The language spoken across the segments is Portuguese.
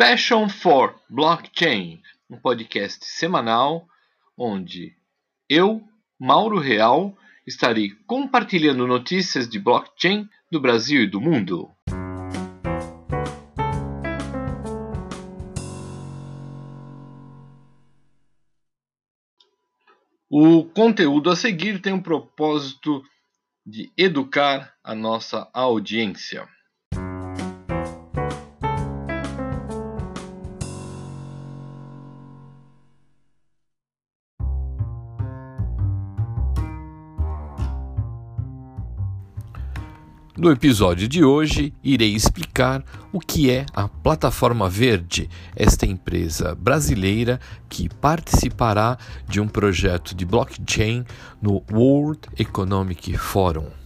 Passion for Blockchain, um podcast semanal onde eu, Mauro Real, estarei compartilhando notícias de blockchain do Brasil e do mundo. O conteúdo a seguir tem o propósito de educar a nossa audiência. No episódio de hoje, irei explicar o que é a Plataforma Verde, esta empresa brasileira que participará de um projeto de blockchain no World Economic Forum.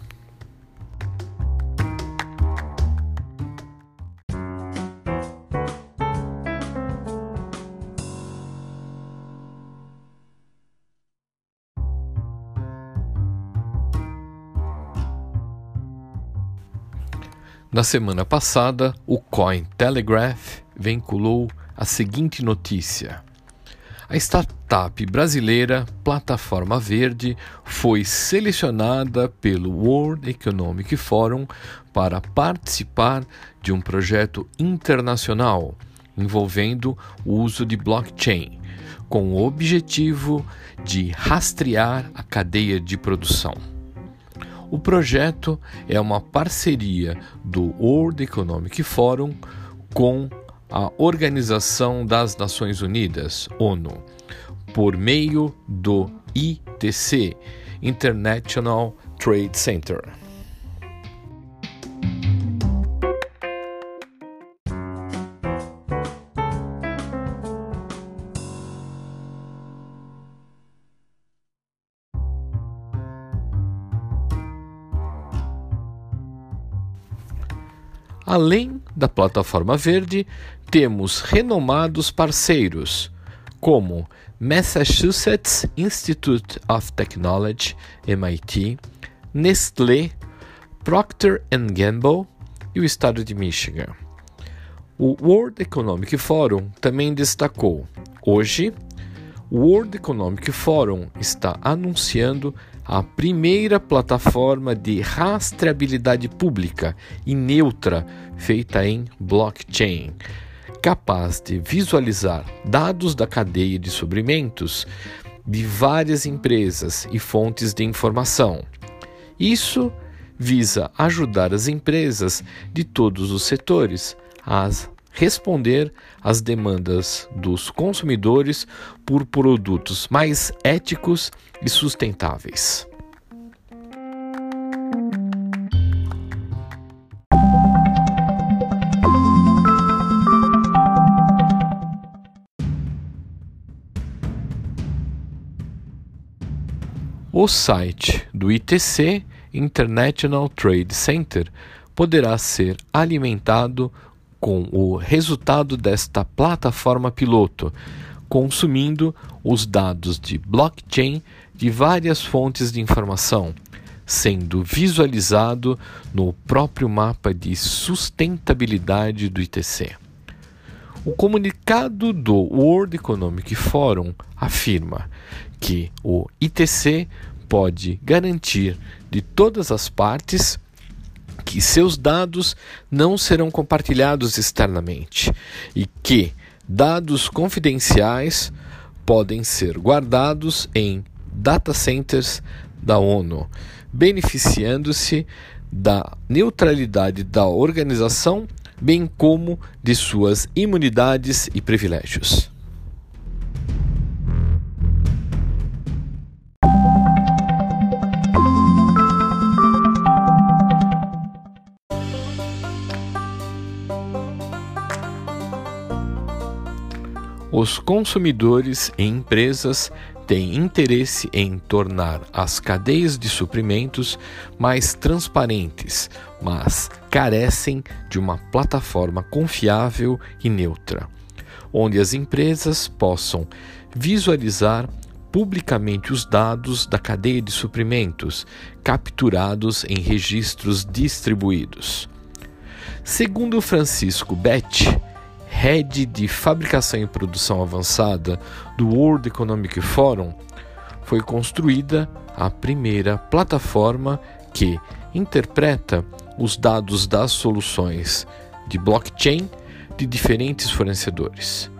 Na semana passada, o Cointelegraph vinculou a seguinte notícia. A startup brasileira Plataforma Verde foi selecionada pelo World Economic Forum para participar de um projeto internacional envolvendo o uso de blockchain, com o objetivo de rastrear a cadeia de produção. O projeto é uma parceria do World Economic Forum com a Organização das Nações Unidas, ONU, por meio do ITC, International Trade Center. Além da plataforma verde, temos renomados parceiros como Massachusetts Institute of Technology, MIT, Nestlé, Procter Gamble e o estado de Michigan. O World Economic Forum também destacou: hoje, o World Economic Forum está anunciando a primeira plataforma de rastreabilidade pública e neutra feita em blockchain, capaz de visualizar dados da cadeia de suprimentos de várias empresas e fontes de informação. Isso visa ajudar as empresas de todos os setores a responder às demandas dos consumidores por produtos mais éticos e sustentáveis. O site do ITC, International Trade Center, poderá ser alimentado com o resultado desta plataforma piloto, consumindo os dados de blockchain de várias fontes de informação, sendo visualizado no próprio mapa de sustentabilidade do ITC. O comunicado do World Economic Forum afirma que o ITC pode garantir de todas as partes que seus dados não serão compartilhados externamente e que dados confidenciais podem ser guardados em data centers da ONU, beneficiando-se da neutralidade da organização, bem como de suas imunidades e privilégios. Os consumidores e empresas têm interesse em tornar as cadeias de suprimentos mais transparentes, mas carecem de uma plataforma confiável e neutra, onde as empresas possam visualizar publicamente os dados da cadeia de suprimentos capturados em registros distribuídos. Segundo Francisco Betti, Head de Fabricação e Produção Avançada do World Economic Forum, foi construída a primeira plataforma que interpreta os dados das soluções de blockchain de diferentes fornecedores,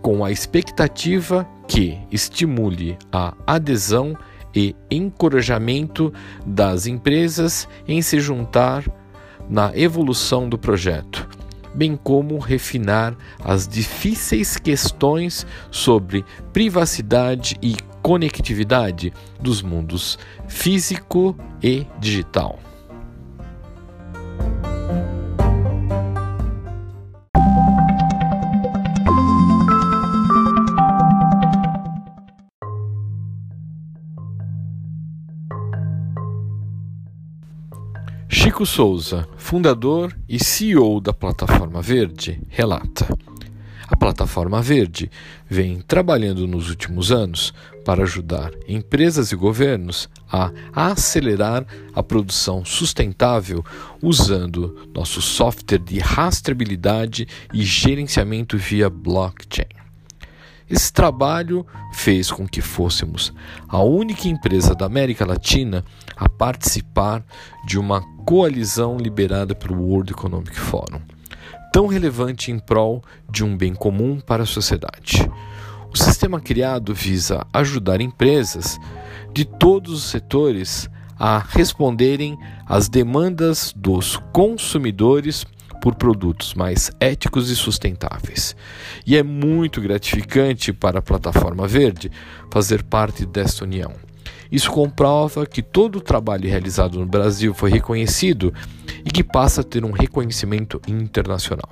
com a expectativa que estimule a adesão e encorajamento das empresas em se juntar na evolução do projeto, bem como refinar as difíceis questões sobre privacidade e conectividade dos mundos físico e digital. Chico Souza, fundador e CEO da Plataforma Verde, relata. A Plataforma Verde vem trabalhando nos últimos anos para ajudar empresas e governos a acelerar a produção sustentável usando nosso software de rastreabilidade e gerenciamento via blockchain. Esse trabalho fez com que fôssemos a única empresa da América Latina a participar de uma coalizão liberada pelo World Economic Forum, tão relevante em prol de um bem comum para a sociedade. O sistema criado visa ajudar empresas de todos os setores a responderem às demandas dos consumidores por produtos mais éticos e sustentáveis. E é muito gratificante para a Plataforma Verde fazer parte desta união. Isso comprova que todo o trabalho realizado no Brasil foi reconhecido e que passa a ter um reconhecimento internacional.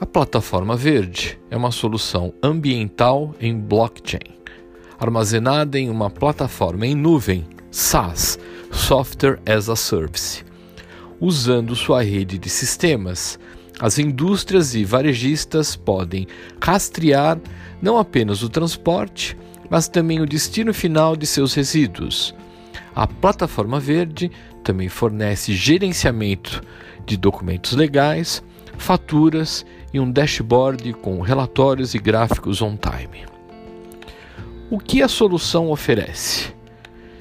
A plataforma verde é uma solução ambiental em blockchain, armazenada em uma plataforma em nuvem SaaS, Software as a Service. Usando sua rede de sistemas, as indústrias e varejistas podem rastrear não apenas o transporte, mas também o destino final de seus resíduos. A plataforma verde também fornece gerenciamento de documentos legais, faturas e um dashboard com relatórios e gráficos on-time. O que a solução oferece?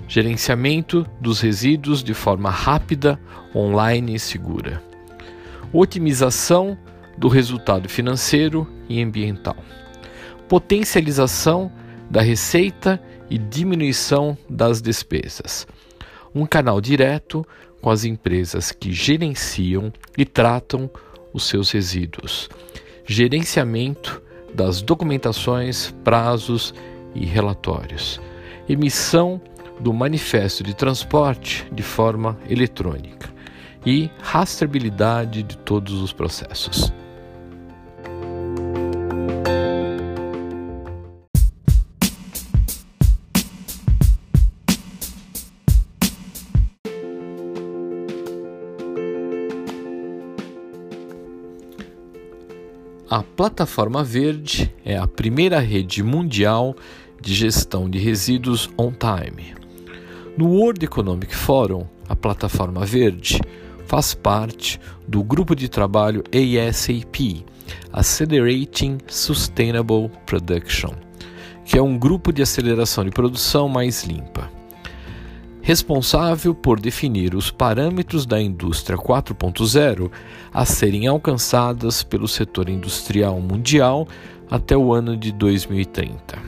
Gerenciamento dos resíduos de forma rápida, online e segura. Otimização do resultado financeiro e ambiental. Potencialização da receita e diminuição das despesas. Um canal direto com as empresas que gerenciam e tratam os seus resíduos, gerenciamento das documentações, prazos e relatórios, emissão do manifesto de transporte de forma eletrônica. E rastreabilidade de todos os processos. A Plataforma Verde é a primeira rede mundial de gestão de resíduos on-time. No World Economic Forum, a Plataforma Verde faz parte do grupo de trabalho ASAP, Accelerating Sustainable Production, que é um grupo de aceleração de produção mais limpa responsável por definir os parâmetros da indústria 4.0 a serem alcançadas pelo setor industrial mundial até o ano de 2030.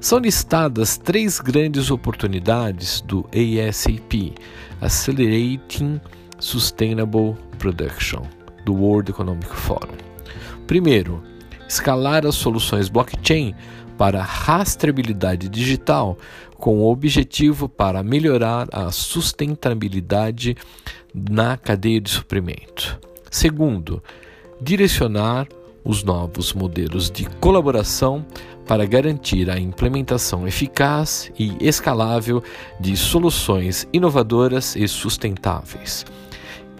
São listadas três grandes oportunidades do ASAP, Accelerating Sustainable Production, do World Economic Forum. Primeiro, escalar as soluções blockchain para rastreabilidade digital com o objetivo para melhorar a sustentabilidade na cadeia de suprimento. Segundo, direcionar os novos modelos de colaboração para garantir a implementação eficaz e escalável de soluções inovadoras e sustentáveis.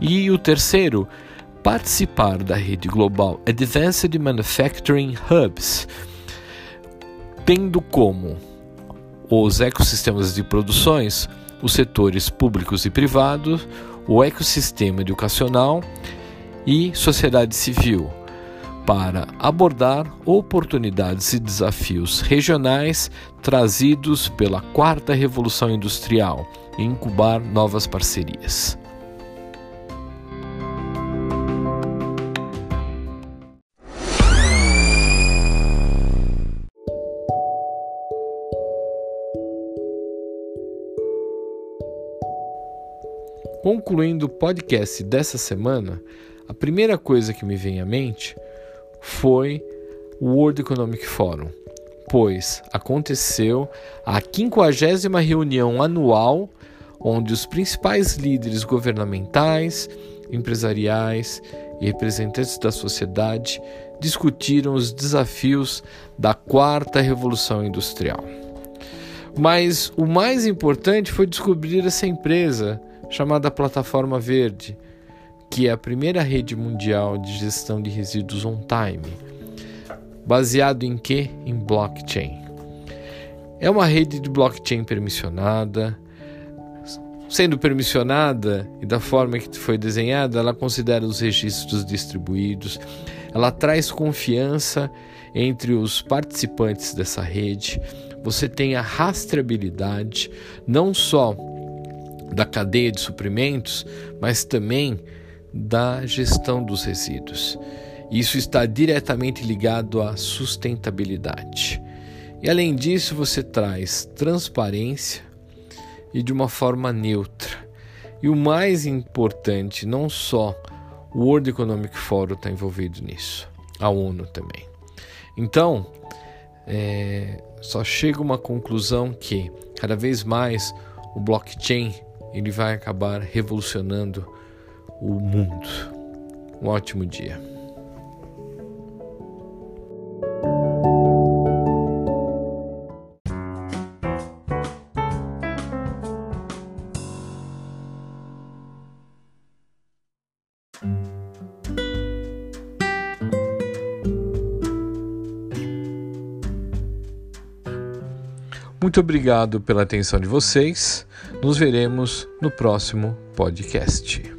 E o terceiro, participar da rede global Advanced Manufacturing Hubs, tendo como os ecossistemas de produções os setores públicos e privados, o ecossistema educacional e sociedade civil, para abordar oportunidades e desafios regionais trazidos pela quarta revolução industrial e incubar novas parcerias. Concluindo o podcast dessa semana, a primeira coisa que me vem à mente foi o World Economic Forum, pois aconteceu a 50 reunião anual onde os principais líderes governamentais, empresariais e representantes da sociedade discutiram os desafios da quarta revolução industrial. Mas o mais importante foi descobrir essa empresa chamada Plataforma Verde, que é a primeira rede mundial de gestão de resíduos on-time, baseado em que? Em blockchain. É uma rede de blockchain permissionada. Sendo permissionada e da forma que foi desenhada, ela considera os registros distribuídos, ela traz confiança entre os participantes dessa rede. Você tem a rastreabilidade, não só da cadeia de suprimentos, mas também da gestão dos resíduos. Isso está diretamente ligado à sustentabilidade. E além disso, você traz transparência e de uma forma neutra. E o mais importante, não só o World Economic Forum está envolvido nisso, a ONU também. Então, é, só chega uma conclusão que cada vez mais o blockchain ele vai acabar revolucionando o mundo. Um ótimo dia. Muito obrigado pela atenção de vocês. Nos veremos no próximo podcast.